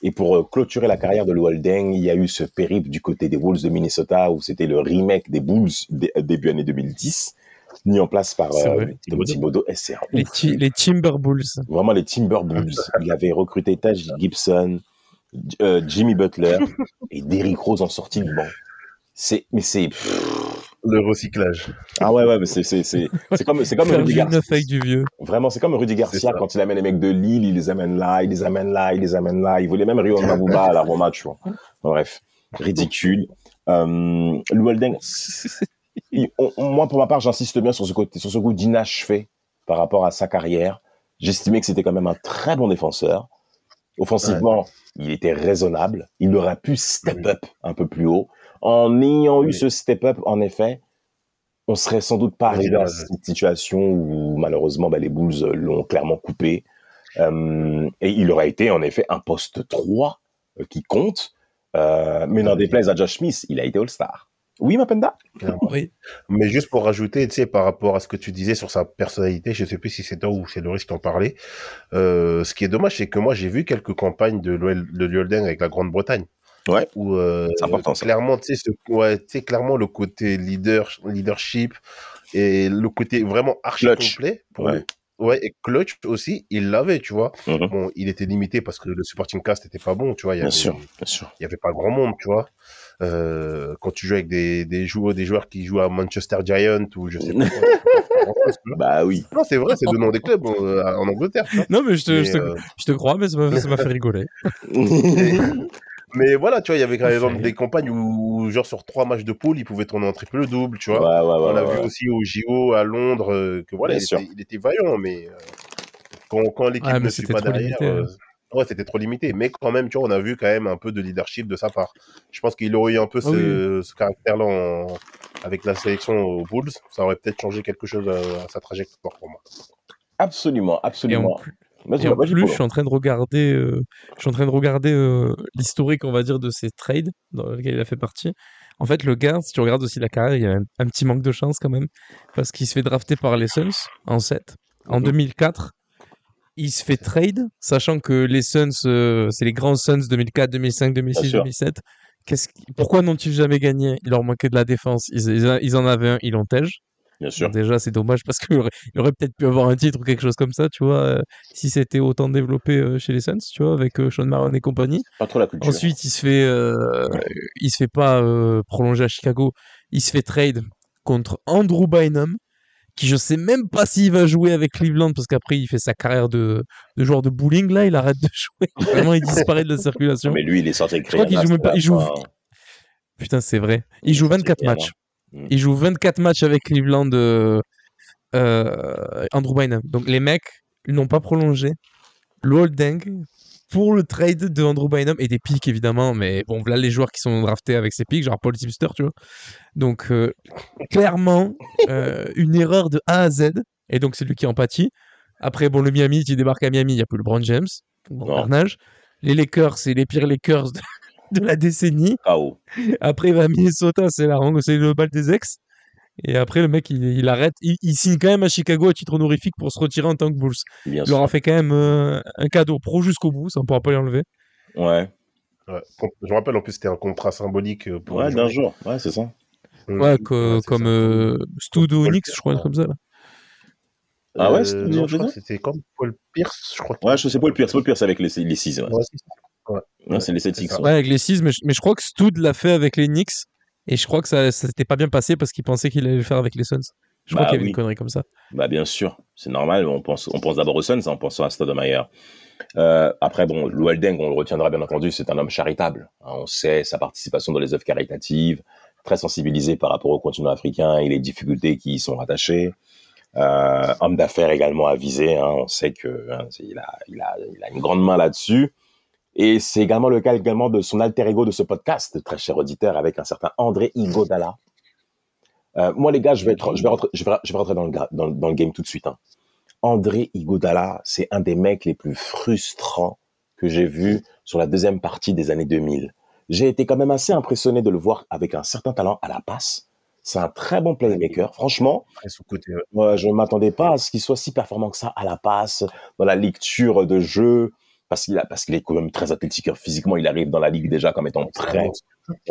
Et pour euh, clôturer la carrière de Holding, il y a eu ce périple du côté des Wolves de Minnesota où c'était le remake des Bulls dé- début année 2010 mis en place par euh, Thibodeau. Les, ti- les Timber Bulls. Vraiment les Timber Bulls. Il avait recruté Taj Gibson, euh, Jimmy Butler et Derrick Rose en sortie de banc. C'est mais c'est Le recyclage. ah ouais ouais mais c'est c'est c'est c'est comme c'est comme Rudy du Garcia. du vieux. Vraiment, c'est comme Rudy Garcia quand il amène les mecs de Lille, il les amène là, il les amène là, il les amène là. Il voulait même Rio Mabuba à la Roma, tu vois. Bref, ridicule. Euh, il- on- on- moi pour ma part, j'insiste bien sur ce côté, sur ce goût d'inachevé par rapport à sa carrière. J'estimais que c'était quand même un très bon défenseur. Offensivement, il était raisonnable. Il aurait pu step Oui. up un peu plus haut. En ayant eu ce step up, en effet, on serait sans doute pas arrivé à ouais. cette situation où malheureusement bah, les Bulls l'ont clairement coupé. Euh, et il aurait été en effet un poste 3 euh, qui compte. Euh, mais n'en déplaise à Josh Smith, il a été All-Star. Oui, Mapenda clairement. Oui. Mais juste pour rajouter, tu sais, par rapport à ce que tu disais sur sa personnalité, je sais plus si c'est toi ou c'est Loris qui en parlait. Euh, ce qui est dommage, c'est que moi, j'ai vu quelques campagnes de Liolden avec la Grande-Bretagne. Ouais. Où, euh, C'est important, ça. clairement, tu sais, ce- ouais, clairement, le côté leader, leadership et le côté vraiment archi Clutch. complet. pour Ouais. Ouais, et clutch aussi, il l'avait, tu vois. Mhm. Bon, il était limité parce que le supporting cast était pas bon, tu vois. Il y Bien avait- sûr, bien sûr. il y avait pas grand monde, tu vois. Euh, quand tu joues avec des, des joueurs, des joueurs qui jouent à Manchester Giant ou je sais pas quoi. Bah oui. Non, c'est vrai, c'est le nom des clubs euh, en Angleterre. Non, mais je te, Mais, je te, euh, je te crois, mais ça m'a ça m'a fait rigoler. mais voilà, tu vois, il y avait par exemple Ouais. des campagnes où, genre, sur trois matchs de poule, il pouvait tourner en triple double, tu Ouais, vois. ouais, ouais. On a ouais, vu ouais. aussi au JO à Londres euh, que voilà, il était, il était vaillant, mais euh, quand, quand l'équipe Ouais, mais ne suit pas derrière, limité, euh, ouais, c'était trop limité. Mais quand même, tu vois, on a vu quand même un peu de leadership de sa part. Je pense qu'il aurait eu un peu Ah ce, ce caractère-là en- avec la sélection aux Bulls. Ça aurait peut-être changé quelque chose à, à sa trajectoire pour moi. Absolument, Et en, absolument. plus- et en plus, Polo. je suis en train de regarder, euh, je suis en train de regarder euh, l'historique, on va dire, de ces trades dans lesquels il a fait partie. En fait, le gars, si tu regardes aussi la carrière, il y a un, un petit manque de chance quand même, parce qu'il se fait drafter par les Suns en 7. En Mhm. 2004, il se fait trade, sachant que les Suns, euh, c'est les grands Suns 2004, 2005, 2006, sûr. 2007. Qu'est-ce qui- Pourquoi n'ont-ils jamais gagné? Il leur manquait de la défense. Ils, ils- ils en avaient un, ils l'ont tège. Bien sûr. Déjà, c'est dommage parce qu'il aurait, il aurait peut-être pu avoir un titre ou quelque chose comme ça, tu vois, euh, si c'était autant développé euh, chez les Suns, tu vois, avec euh, Sean Maron et compagnie. Pas trop la culture. Ensuite, il se fait, il se fait pas prolonger à Chicago, il se fait trade contre Andrew Bynum, qui je sais même pas s'il va jouer avec Cleveland parce qu'après il fait sa carrière de, de joueur de bowling là, il arrête de jouer. Vraiment, il disparaît de la circulation. Mais lui, il est sorti Je crois qu'il joue même pas- il joue- Putain, c'est vrai. Il joue 24 bien, matchs. Il joue 24 matchs avec Cleveland euh, euh, Andrew Bynum. Donc les mecs ils n'ont pas prolongé le holding pour le trade de Andrew Bynum et des pics évidemment. Mais bon, voilà les joueurs qui sont draftés avec ces pics, genre Paul Tipster, tu vois. Donc euh, clairement, euh, une erreur de A à Z. Et donc c'est lui qui en pâtit. Après, bon, le Miami, qui débarque à Miami, il n'y a plus LeBron James. Bon, carnage. Les Lakers, c'est les pires Lakers de, de la décennie. KO. Après, il va à Minnesota, c'est la c'est le bal des ex. Et après, le mec, il, il arrête. Il, il signe quand même à Chicago à titre honorifique pour se retirer en tant que Bulls. Bien Il leur a fait quand même euh, un cadeau pro jusqu'au bout, ça on pourra pas lui enlever. Ouais, Ouais. Je me rappelle en plus c'était un contrat symbolique euh, pour ouais d'un jour. Ouais, c'est ça. Mm. Ouais, Ouais, comme euh, Stu de Paul Onyx, Pierce, je crois, un truc comme ça. Là. Ah ouais, Euh, non, je crois que c'était comme Paul Pierce, je crois. Ouais, je sais Paul Pierce. Paul Pierce avec les, les 6. Ouais. Ouais, c'est. Ouais, les c'est 7X. ça. Ouais, avec les 6, mais, je- mais je crois que Stud l'a fait avec les Knicks. Et je crois que ça, ça s'était pas bien passé parce qu'il pensait qu'il allait le faire avec les Suns. Je crois Bah qu'il y avait oui. une connerie comme ça. Bah bien sûr, c'est normal. On pense, on pense d'abord aux Suns, on pense à Stoudemire. Euh, après, bon, Lueldeng, on le retiendra bien entendu, c'est un homme charitable. Hein, on sait sa participation dans les œuvres caritatives, très sensibilisé par rapport au continent africain et les difficultés qui y sont rattachées. Euh, homme d'affaires également avisé. Hein, on sait que hein, il, a, il, a, il a une grande main là-dessus. Et c'est également le cas également de son alter ego de ce podcast, très cher auditeur, avec un certain André Igodala. Euh, moi, les gars, je vais, être, je vais, rentrer, je vais, je vais rentrer dans le, dans, dans le game tout de suite. Hein. André Igodala, c'est un des mecs les plus frustrants que j'ai vu sur la deuxième partie des années 2000. J'ai été quand même assez impressionné de le voir avec un certain talent à la passe. C'est un très bon playmaker. Franchement, côté. ouais. moi, je ne m'attendais pas à ce qu'il soit si performant que ça à la passe, dans la lecture de jeu, parce qu'il a, parce qu'il est quand même très athlétique. Physiquement, il arrive dans la ligue déjà comme étant prêt.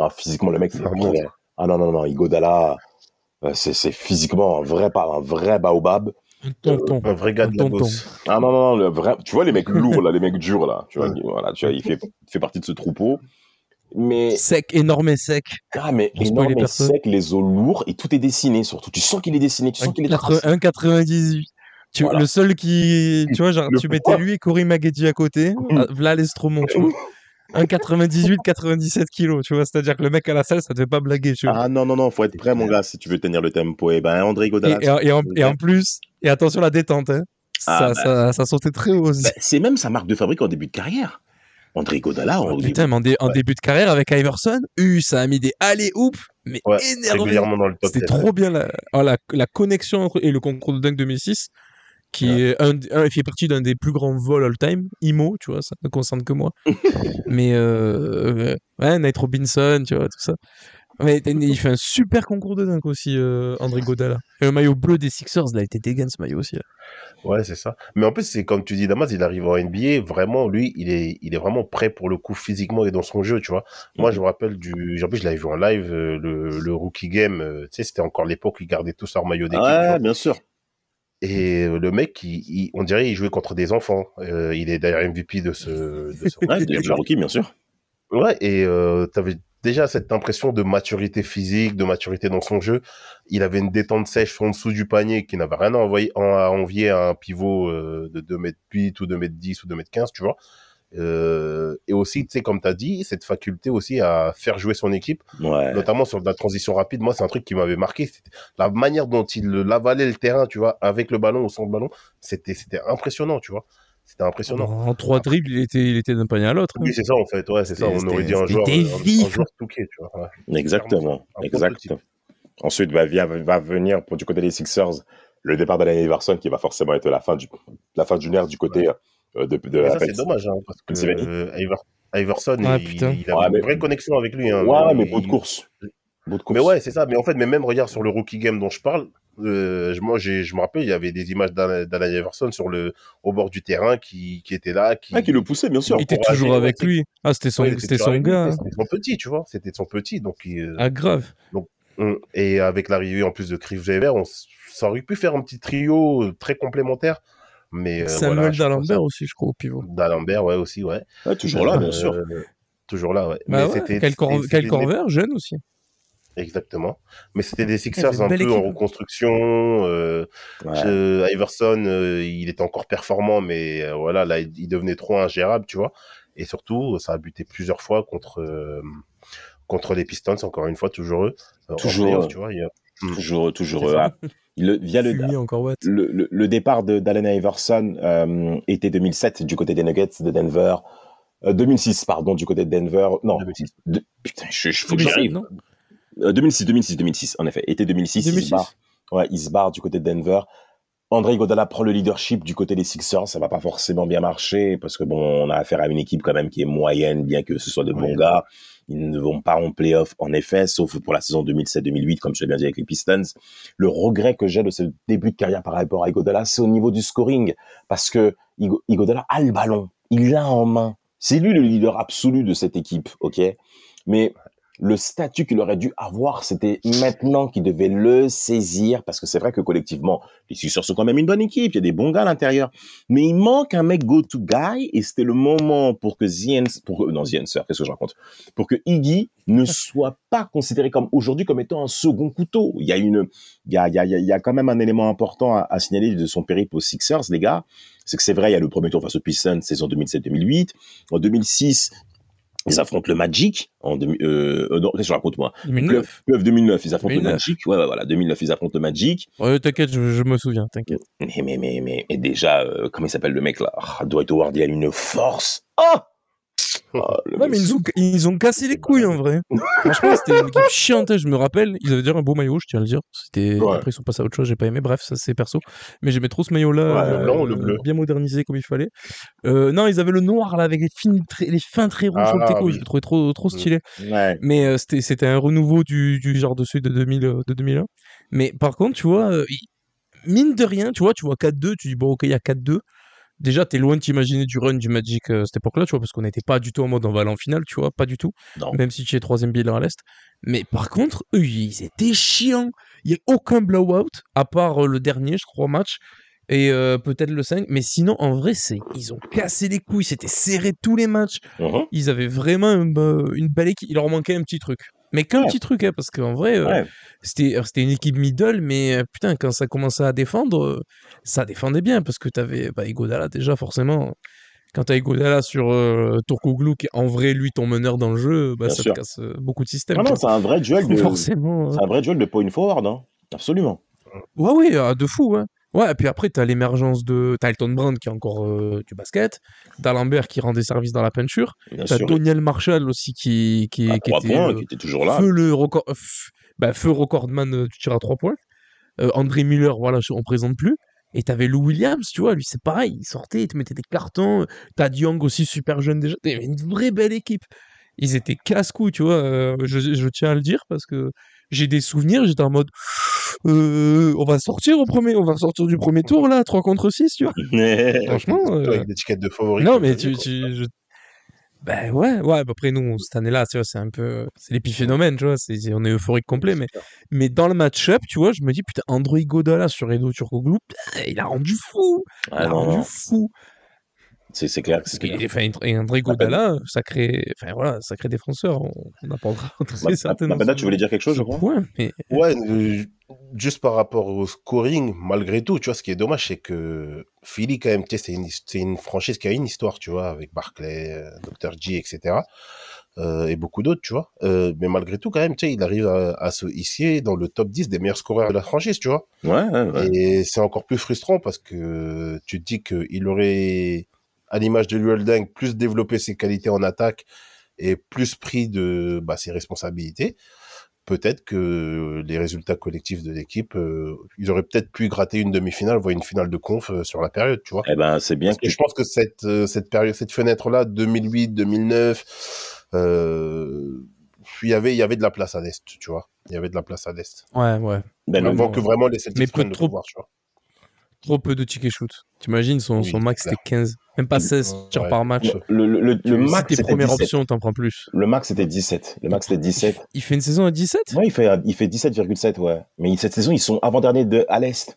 Ah, physiquement, le mec, c'est monstre. Ah non, non, non, Igodala, euh, c'est, c'est physiquement un vrai, un vrai baobab. Un tonton. Un vrai gars de la bosse. Ah non, non, non, le vrai, tu vois les mecs lourds, là, les mecs durs, là, tu vois, Ouais. voilà, tu vois, il fait, il fait partie de ce troupeau. Mais, Sec, énorme et sec. ah, mais Pour énorme et sec, les os lourds, et tout est dessiné, surtout. Tu sens qu'il est dessiné, tu sens qu'il est tracé. 1,98. Tu, Voilà. Le seul qui. Tu vois, genre, Le tu mettais poids. lui et Cory Maggedi à côté. Mhm. ah, V'là l'estromont, tu vois. 1,98, 97 kilos, tu vois. C'est-à-dire que le mec à la salle, ça te fait pas blaguer, tu vois. Ah non, non, non, faut être prêt, mon gars, si tu veux tenir le tempo. Et ben, André et, Godala, et- et en, et en plus, et attention la détente, hein. Ah, ça, bah. ça, ça sautait très haut aussi. ben, c'est même sa marque de fabrique en début de carrière. André Godala, on Putain, mais en, dé- en début de carrière avec Iverson, uh, ça a mis des allez oups, mais Ouais, top C'était 10. trop bien la, oh, la, la connexion et le concours de dunk 2006, qui est un, un- il fait partie d'un des plus grands vols all-time, IMO, tu vois, ça ne concerne que moi. mais euh, euh, ouais, Nate Robinson, tu vois, tout ça. Mais il fait un super concours de dunk aussi, euh, André Godala. Et le maillot bleu des Sixers, là, il était dégaine ce maillot aussi. là. Ouais, c'est ça. Mais en plus, c'est comme tu dis, Damas, il arrive en NBA, vraiment, lui, il est, il est vraiment prêt pour le coup physiquement et dans son jeu, tu vois. Moi, je me rappelle du, en plus, je l'avais vu en live, euh, le, le rookie game, euh, tu sais, c'était encore l'époque où ils gardaient tous leur maillot d'équipe. Ouais, bien sûr. Et euh, le mec, il, il- on dirait, il jouait contre des enfants. Euh, il est d'ailleurs MVP de ce, de ce Ouais, de rookie, bien sûr. Ouais, et euh, t'avais déjà cette impression de maturité physique, de maturité dans son jeu. Il avait une détente sèche en dessous du panier qui n'avait rien à, envoyer, à envier à un pivot euh, de 2 mètres 8 ou 2 mètres 10 ou 2 mètres 15, tu vois. Euh, et aussi, tu sais, comme tu as dit, cette faculté aussi à faire jouer son équipe, Ouais. notamment sur de la transition rapide. Moi, c'est un truc qui m'avait marqué. La manière dont il l'avalait le terrain, tu vois, avec le ballon ou sans le ballon. C'était, impressionnant, tu vois. C'était impressionnant. En trois dribbles, il était, il était d'un panier à l'autre. hein. Oui, c'est ça, en fait. Ouais, c'est ça. On aurait dit un joueur, des un, un joueur touqué, tu vois. Ouais. Exactement, exactement. Ensuite, va, via- va venir pour du côté des Sixers le départ d'Allen Iverson qui va forcément être la fin du, la fin d'une ère du côté euh, de, de Mais la ça, c'est dommage, hein, parce que euh, Iver- Iverson, Ah, il, putain. il avait Ouais, une mais- vraie connexion avec lui. Hein, Ouais, mais beau de course. Beau de course. Mais ouais, c'est ça. Mais en fait, mais même regarde sur le rookie game dont je parle. Euh, je- moi, j'ai, je me rappelle, il y avait des images d'Allen Iverson sur le, au bord du terrain qui, qui était là, qui, Ah, qui le poussait, bien sûr. Il était toujours avec lui. Ah, c'était son, Ouais, c'était son gars. C'était son petit, tu vois. C'était son petit. Donc, il, euh, Ah, grave. et avec l'arrivée en plus de Chris Weber, on, ça aurait pu faire un petit trio euh, très complémentaire. Mais euh, Samuel voilà, D'Alembert aussi, je crois, au pivot. D'Alembert, ouais, aussi, ouais. Ouais, toujours là, bien Euh, sûr. Toujours là, ouais. Bah Mais ouais, quel, cor- quel corveur, jeune aussi. Exactement. Mais c'était des Sixers un peu en reconstruction. euh, Ouais. je- Iverson, euh, il était encore performant, mais euh, voilà, là, il, il devenait trop ingérable, tu vois. Et surtout, ça a buté plusieurs fois contre euh, contre les Pistons, encore une fois, toujours eux. Euh, en Toujours playoff, tu vois. il a- Toujours, toujours. Euh, ah, le, via le, le, le, le départ de d'Allen Iverson, euh, était 2007 du côté des Nuggets de Denver. Euh, 2006, pardon, du côté de Denver. Non, 2006. de- putain, je, je, faut que j'y 2007, arrive. non? Euh, 2006, 2006, 2006, en effet. Été 2006, il se 2006. barre. Ouais, il se barre du côté de Denver. André Iguodala prend le leadership du côté des Sixers. Ça va pas forcément bien marcher parce que bon, on a affaire à une équipe quand même qui est moyenne, bien que ce soit de bons gars. Ils ne vont pas en playoff, en effet, sauf pour la saison 2007-2008, comme je l'ai bien dit avec les Pistons. Le regret que j'ai de ce début de carrière par rapport à Iguodala, c'est au niveau du scoring. Parce que Igo- Iguodala a le ballon. Il l'a en main. C'est lui le leader absolu de cette équipe, ok? Mais le statut qu'il aurait dû avoir, c'était maintenant qu'il devait le saisir, parce que c'est vrai que collectivement, les Sixers sont quand même une bonne équipe, il y a des bons gars à l'intérieur, mais il manque un mec go-to guy, et c'était le moment pour que Zien, pour, que je raconte, pour que Iggy ne soit pas considéré comme aujourd'hui comme étant un second couteau. Il y a une, il y a, il y a quand même un élément important à, à signaler de son périple aux Sixers, les gars, c'est que c'est vrai, il y a le premier tour face aux Pistons, saison 2007-2008, en 2006, ils affrontent le Magic en demi, euh, euh, non, qu'est-ce que je raconte moi? 2009. Playoff 2009, ils affrontent 2009. le Magic. Ouais, ouais, voilà, 2009, ils affrontent le Magic. Ouais, t'inquiète, je, je me souviens, t'inquiète. Mais, mais, mais, mais, et déjà, euh, comment il s'appelle le mec là? Ah, Dwight Howard, il a une force. Ah Ah, Ouais, mais ils ont, ils ont cassé les couilles en vrai. Franchement, c'était une équipe chiante, je me rappelle. Ils avaient déjà un beau maillot, je tiens à le dire. C'était... Ouais. Après, ils sont passés à autre chose, j'ai pas aimé. Bref, ça c'est perso. Mais j'aimais trop ce maillot-là. Ouais, le blanc ou le bleu Bien modernisé comme il fallait. Euh, non, ils avaient le noir là avec les, fines traits- les fins traits rouges sur le Ah, teco. oui. Je le trouvais trop, trop Mm. stylé. Ouais. Mais euh, c'était, c'était un renouveau du, du genre de celui de, 2000, euh, de 2001. Mais par contre, tu vois, euh, mine de rien, tu vois, tu vois 4-2, tu dis bon, ok, il y a 4-2. Déjà, t'es loin de t'imaginer du run du Magic euh, cette époque-là, tu vois, parce qu'on n'était pas du tout en mode on va aller en finale, tu vois, pas du tout. Non. Même si tu es troisième bilan à l'Est. Mais par contre, eux, ils étaient chiants. Il n'y a aucun blowout, à part euh, le dernier, je crois, match. Et euh, peut-être le 5. Mais sinon, en vrai, c'est ils ont cassé les couilles. C'était serré tous les matchs. Mhm. Ils avaient vraiment une, euh, une belle équipe. Il leur manquait un petit truc. Mais qu'un Ouais. petit truc, hein, parce qu'en vrai, euh, Ouais. c'était c'était une équipe middle, mais euh, putain, quand ça commençait à défendre, euh, ça défendait bien, parce que t'avais bah, Igodala déjà, forcément. Quand t'as Igodala sur euh, Turkoglu, qui est en vrai, lui, ton meneur dans le jeu, bah, ça sûr. te casse euh, beaucoup de systèmes. Non, non, c'est un vrai duel de, Forcément. euh. c'est un vrai duel de point forward, hein. Absolument. Ouais, ouais, ah, de fou, ouais. Ouais, et puis après, t'as l'émergence de. T'as Elton Brand qui est encore euh, du basket, D'Alembert qui rend des services dans la peinture, t'as sûr. Doniel Marshall aussi qui, qui, trois était points, euh, qui était toujours là. feu le record, euh, bah, feu recordman du tir à trois points. Euh, André Miller, voilà, on présente plus. Et t'avais Lou Williams, tu vois, lui c'est pareil, il sortait, il te mettait des cartons. T'as Young aussi super jeune déjà. T'avais une vraie belle équipe. Ils étaient casse-couilles, tu vois. je, je tiens à le dire parce que j'ai des souvenirs, j'étais en mode euh, on va sortir au premier, on va sortir du premier tour là, 3 contre 6, tu vois. Franchement, euh, Avec l'étiquette de favori. non, mais tu. tu je- Ben ouais, ouais, après nous, cette année-là, c'est un peu. C'est l'épiphénomène, tu vois, c'est, on est euphorique complet, mais, mais dans le match-up, tu vois, je me dis, putain, André Godala sur Edo Turkoglu, putain, il a rendu fou! Il Ah a non, rendu fou! C'est clair. Parce C'est qu'il clair. est, enfin, et André Godala, sacré, enfin voilà, sacré défenseur, on, on apprendra très certainement. Mapenda, tu voulais dire quelque chose, je crois? point, mais Ouais, euh, juste par rapport au scoring, malgré tout, tu vois, ce qui est dommage, c'est que Philly, quand même, tu sais, c'est une, franchise qui a une histoire, tu vois, avec Barclay, Dr. G, etc. euh, et beaucoup d'autres, tu vois. Euh, mais malgré tout, quand même, tu sais, il arrive à, à se hisser dans le top 10 des meilleurs scoreurs de la franchise, tu vois. Ouais, ouais, ouais. Et c'est encore plus frustrant parce que tu te dis qu'il aurait, à l'image de Luol Deng, plus développé ses qualités en attaque et plus pris de bah, ses responsabilités. Peut-être que les résultats collectifs de l'équipe, euh, ils auraient peut-être pu gratter une demi-finale, voire une finale de conf euh, sur la période, tu vois. Eh ben, c'est bien Parce que que je pense que cette, euh, cette période, cette fenêtre-là, 2008, 2009, euh, il y avait, il y avait de la place à l'Est, tu vois. Il y avait de la place à l'Est. ouais, ouais. Ben, Avant non. que vraiment les Celtics Mais peu prennent le trop- pouvoir, tu vois. Trop peu de tickets shoot. T'imagines, son, Oui, son max c'était 15, même pas 16 tirs Ouais. par match. le, le, le, max, tes c'était premières 17. options, t'en prends plus. Le max, c'était 17. Le max, c'était 17. Il fait une saison à 17 Ouais, il fait, il fait 17,7, ouais. Mais cette saison, ils sont avant-derniers de, à l'Est.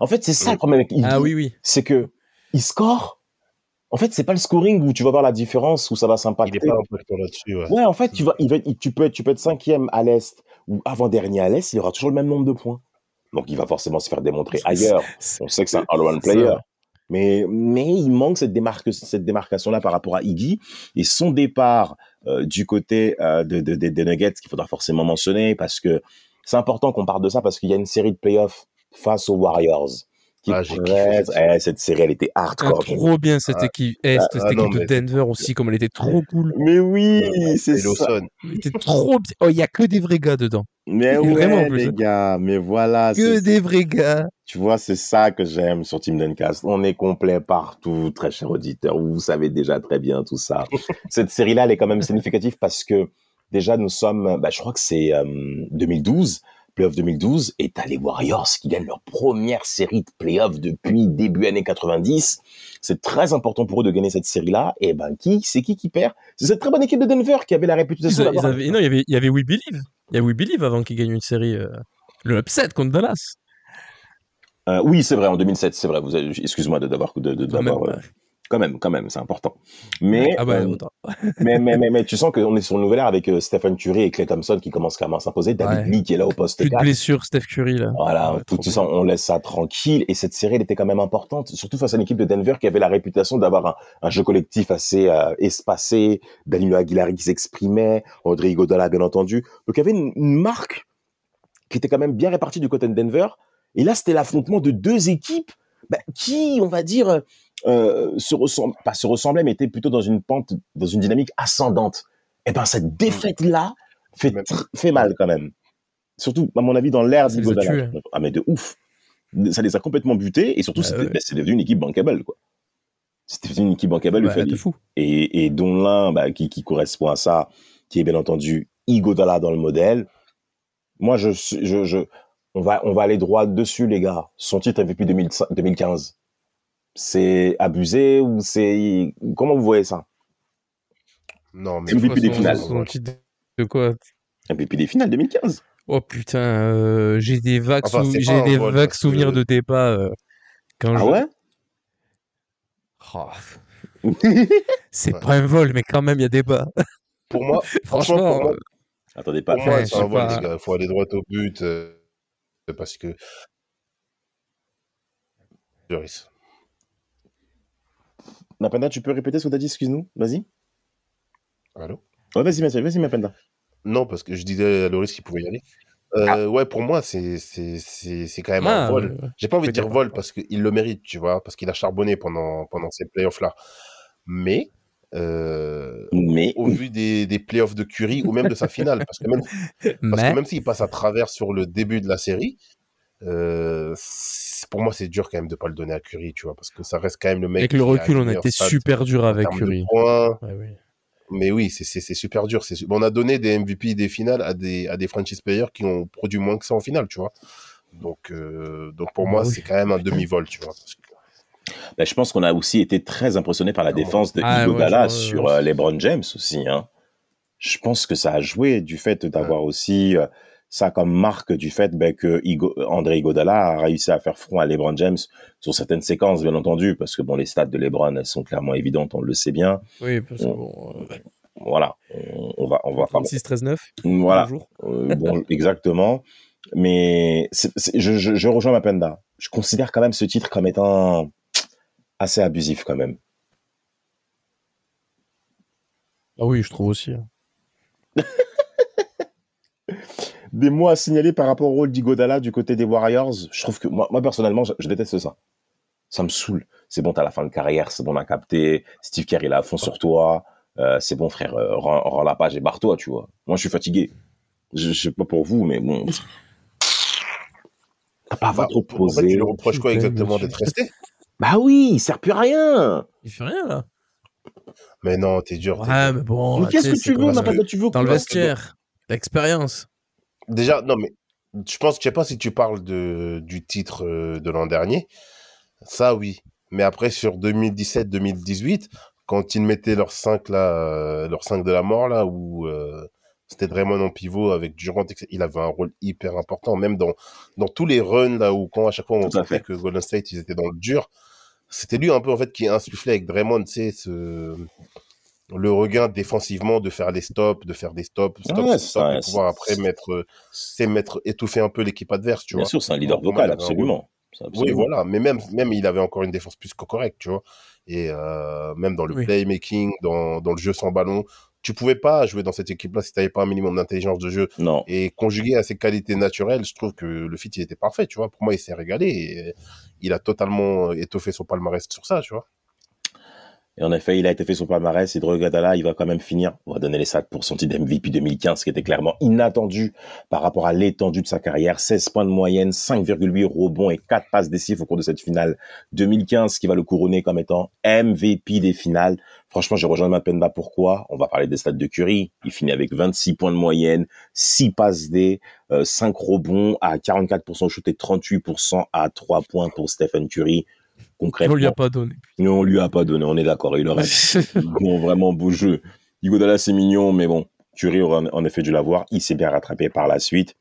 En fait, c'est ça le problème avec. Ah oui, oui. C'est que, il score. En fait, c'est pas le scoring où tu vas voir la différence, où ça va Il s'impacter. est pas impactant là-dessus, ouais. Ouais, en fait, tu vas, il va, il- tu peux être, tu peux être cinquième à l'Est ou avant-dernier à l'Est, il aura toujours le même nombre de points. Donc, il va forcément se faire démontrer ailleurs. On sait que c'est un all-round Ça, player. Mais, mais il manque cette, démarque, cette démarcation-là par rapport à Iggy. Et son départ euh, du côté euh, de, de- de- des Nuggets, qu'il faudra forcément mentionner, parce que c'est important qu'on parle de ça, parce qu'il y a une série de playoffs face aux Warriors. Qui Ah, eh, cette série, elle était Ah, hardcore. trop bien cette Ah, équipe. Eh, ah, cette ah, non, équipe de Denver aussi, comme elle était trop cool. Mais oui, c'est ça. Lawson. Elle était trop bien. Oh, il y a que des vrais gars dedans. Mais ouais, vraiment, en plus, les hein. gars, mais voilà. Que des vrais gars. Tu vois, c'est ça que j'aime sur Team Duncast. On est complet partout, très cher auditeur. Vous savez déjà très bien tout ça. Cette série-là, elle est quand même significative parce que déjà, nous sommes, bah, je crois que c'est euh, 2012, playoff 2012, et t'as les Warriors qui gagnent leur première série de playoffs depuis début années 90. C'est très important pour eux de gagner cette série-là. Et ben, qui, c'est qui qui perd? C'est cette très bonne équipe de Denver qui avait la Ils, réputation ils un- avaient- non, il y avait, il y avait We Believe. Il y a We Believe avant qu'ils gagnent une série. euh, Le upset contre Dallas. Euh, oui, c'est vrai, en 2007, c'est vrai. Vous excuse-moi de d'avoir de, de- même, quand même, quand même, c'est important. Mais, Ah bah, euh, mais, mais, mais, mais tu sens qu'on est sur une nouvelle ère avec euh, Stephen Curry et Clay Thompson qui commencent clairement à s'imposer. David Ouais. Lee qui est là au poste Plus de 4. blessures, Steph Curry là. Voilà, Ouais, tout, ça, on laisse ça tranquille. Et cette série, elle était quand même importante, surtout face à une équipe de Denver qui avait la réputation d'avoir un, un jeu collectif assez euh, espacé, Danilo Aguilari qui s'exprimait, André Iguodala bien entendu. Donc il y avait une, une marque qui était quand même bien répartie du côté de Denver. Et là, c'était l'affrontement de deux équipes bah, qui, on va dire, euh, se ressemblent, pas se ressemblaient, mais étaient plutôt dans une pente, dans une dynamique ascendante. Et ben cette défaite-là fait, Même- tr- fait mal quand même. Surtout, à mon avis, dans l'ère Ça les a d'Iguodala. tués. Ah mais de ouf. Ça les a complètement butés et surtout, Bah ouais. bah, c'est devenu une équipe bankable, quoi. C'était devenu une équipe bankable, il Bah, T'es fou. et, et dont l'un bah, qui, qui correspond à ça, qui est bien entendu Igodala dans le modèle. Moi, je, je, je, on va, on va aller droit dessus, les gars. Son titre MVP 2005 2015, c'est abusé ou c'est comment vous voyez ça? Non, mais MVP des finales. son titre de quoi? MVP des finales 2015. Oh putain, euh, j'ai des vagues, Enfin, sou- c'est j'ai des vagues souvenirs que- de débat euh, quand Ah je. ouais? Oh, c'est pas un vol, mais quand même, il y a débat. pour moi, franchement, Franchement, pour moi, euh, Attendez pas. pour moi Ouais, c'est je un vol, pas. les gars. Il faut aller droit au but euh, parce que. Joris. Mapenda, tu peux répéter ce que t'as dit, excuse-nous? Vas-y. Allô? Ouais, vas-y, vas-y, vas-y, Mapenda. Non, parce que je disais à Loris qu'il pouvait y aller. Euh, Ouais, pour moi, c'est c'est- c'est- c'est quand même Ah, un vol. euh, J'ai pas envie de dire dire vol pas. parce qu'il le mérite, tu vois, parce qu'il a charbonné pendant, pendant ces playoffs-là. Mais, euh, Mais, au vu des, des playoffs de Curry ou même de sa finale, parce que même, parce mais que même s'il passe à travers sur le début de la série, euh, pour moi, c'est dur quand même de pas le donner à Curry, tu vois, parce que ça reste quand même le mec. avec le recul, on a été super dur avec Curry. points. Ouais, oui. Mais oui, c'est- super dur. su- On a donné des MVP des finales à des, à des franchise players qui ont produit moins que ça en finale, tu vois. Donc, euh, donc pour Bah moi, oui. c'est quand même un demi-vol, tu vois. parce que- bah, je pense qu'on a aussi été très impressionné par la défense de Ah, ouais, sur euh, LeBron James aussi. Hein. Je pense que ça a joué du fait d'avoir aussi euh, ça comme marque du fait ben, que Igo- André Igodala a réussi à faire front à LeBron James sur certaines séquences, bien entendu, parce que bon, les stats de LeBron elles sont clairement évidentes, on le sait bien. Oui, parce que bon. euh, Voilà, on, on va, on va pas. 36-13-9. Voilà, Bonjour. Euh, bon, exactement. Mais je, je, je rejoins Mapenda. Je considère quand même ce titre comme étant assez abusif quand même. Ah oui, je trouve aussi. hein. Des mots à signaler par rapport au rôle d'Igodala du côté des Warriors. Je trouve que moi, moi personnellement, je, je déteste ça. Ça me saoule. C'est bon, t'as la fin de carrière, c'est bon, on a capté. Steve Kerr, il est à fond sur toi. Euh, c'est bon, frère, euh, rends, rends la page et barre-toi, tu vois. Moi, je suis fatigué. Je, je sais pas pour vous, mais bon. T'as pas Bah, trop en fait, posé. tu lui reproches quoi exactement monsieur. d'être resté? Bah oui, il sert plus à rien. Il fait rien là. Mais non, t'es dur. Ouais, mais bon. Mais qu'est-ce que tu veux, on n'a pas de tu veux Dans le vestiaire, l'expérience. Déjà, non, mais je pense, je sais pas si tu parles de, du titre euh, de l'an dernier. Ça, oui. Mais après, sur 2017-2018, quand ils mettaient leurs 5 là, euh, leurs 5 de la mort là, où euh, c'était Draymond en pivot avec Durant, il avait un rôle hyper important, même dans, dans tous les runs là où quand à chaque fois on sentait que Golden State ils étaient dans le dur, c'était lui un peu en fait qui insufflait avec Draymond, tu sais, ce, le regain défensivement de faire les stops, de faire des stops, stop, Ouais, stop, ça, et pouvoir c'est- après mettre, c'est mettre, étouffer un peu l'équipe adverse, tu Bien vois. sûr, c'est un leader vocal, absolument. Oui, voilà. Mais même, même, il avait encore une défense plus que correcte, tu vois. Et euh, même dans le Oui. playmaking, dans, dans le jeu sans ballon, tu pouvais pas jouer dans cette équipe-là si tu n'avais pas un minimum d'intelligence de jeu. Non. Et conjugué à ses qualités naturelles, je trouve que le fit, il était parfait, tu vois. Pour moi, il s'est régalé et il a totalement étoffé son palmarès sur ça, tu vois. Et en effet, il a été fait son palmarès. Hidro Gadala, il va quand même finir. On va donner les sacs pour son titre MVP 2015, qui était clairement inattendu par rapport à l'étendue de sa carrière. 16 points de moyenne, 5,8 rebonds et 4 passes décisives au cours de cette finale 2015, qui va le couronner comme étant MVP des finales. Franchement, j'ai rejoint Mapenda. Pourquoi? On va parler des stats de Curry. Il finit avec 26 points de moyenne, 6 passes D, euh, 5 rebonds à 44% shoot et 38% à 3 points pour Stephen Curry. On lui a pas donné. on lui a pas donné, on est d'accord. Il aurait bon, vraiment beau jeu. Igodala, c'est mignon, mais bon, Curry aurait en effet dû l'avoir. Il s'est bien rattrapé par la suite.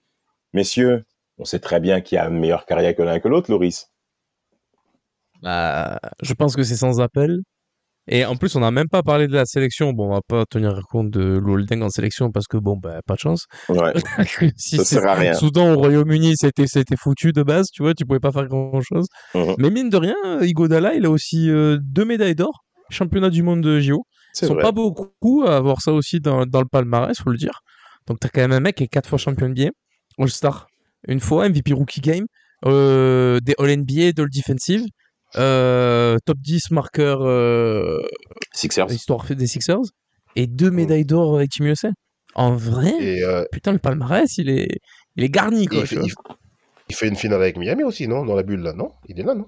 Messieurs, on sait très bien qu'il y a une meilleure carrière que l'un que l'autre, Loris. Bah, je pense que c'est sans appel. Et en plus, on n'a même pas parlé de la sélection. Bon, on va pas tenir compte de l'Holding en sélection parce que bon, bah, pas de chance. Ouais, si ça sert à rien. Soudan au Royaume-Uni, c'était c'était foutu de base, tu vois, tu pouvais pas faire grand chose. Mhm. Mais mine de rien, Igodala, il a aussi euh, deux médailles d'or, championnat du monde de JO. Ils sont vrai. pas beaucoup à avoir ça aussi dans, dans le palmarès, faut le dire. Donc t'as quand même un mec qui est quatre fois champion NBA, All-Star, une fois, MVP Rookie Game, euh, des All-NBA, All Defensive, euh, top 10 marqueur euh, Sixers. histoire des Sixers, et deux médailles d'or avec Team USA. En vrai, Et euh, putain, le palmarès, il est, il est garni, quoi. il, fait, vois. il- il fait une finale avec Miami aussi, non? Dans la bulle, là, non Il est là, non?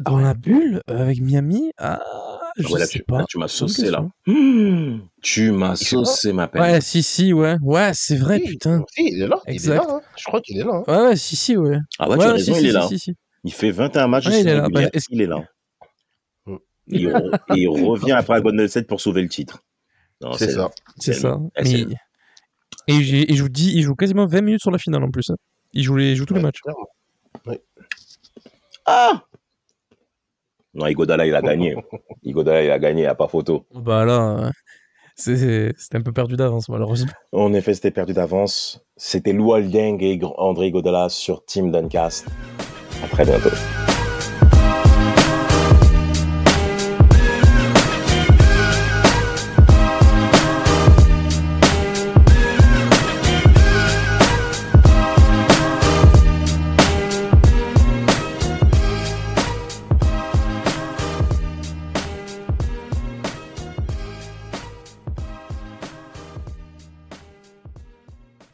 Dans la bulle, euh, avec Miami, ah, je Ouais, là, sais tu, pas. là, tu m'as saucé, là. tu m'as saucé, ma peine. Ouais, si, si, ouais. Ouais, c'est vrai, Si, putain. Si, il est là. Exact. Il est là. hein. Je crois qu'il est là. hein. Ouais, ouais, si, si, ouais. Ah ouais, tu as raison, si, il est là. si, si. Il fait 21 matchs Ouais, il est là. Bah, il est là. Mm. Et il, re- et il revient après la Golden State pour sauver le titre. C'est ça. C'est ça. Et j'ai- il joue, 10 il joue quasiment 20 minutes sur la finale en plus. hein. Il joue, les, il joue tous les matchs. Ah Non, Igodala, il a gagné. Igodala, il a gagné, il n'y a pas photo. Bah là, c'est- c'était un peu perdu d'avance, malheureusement. En effet, c'était perdu d'avance. C'était Lou Holding et André Igodala sur Team Duncast. À très bientôt.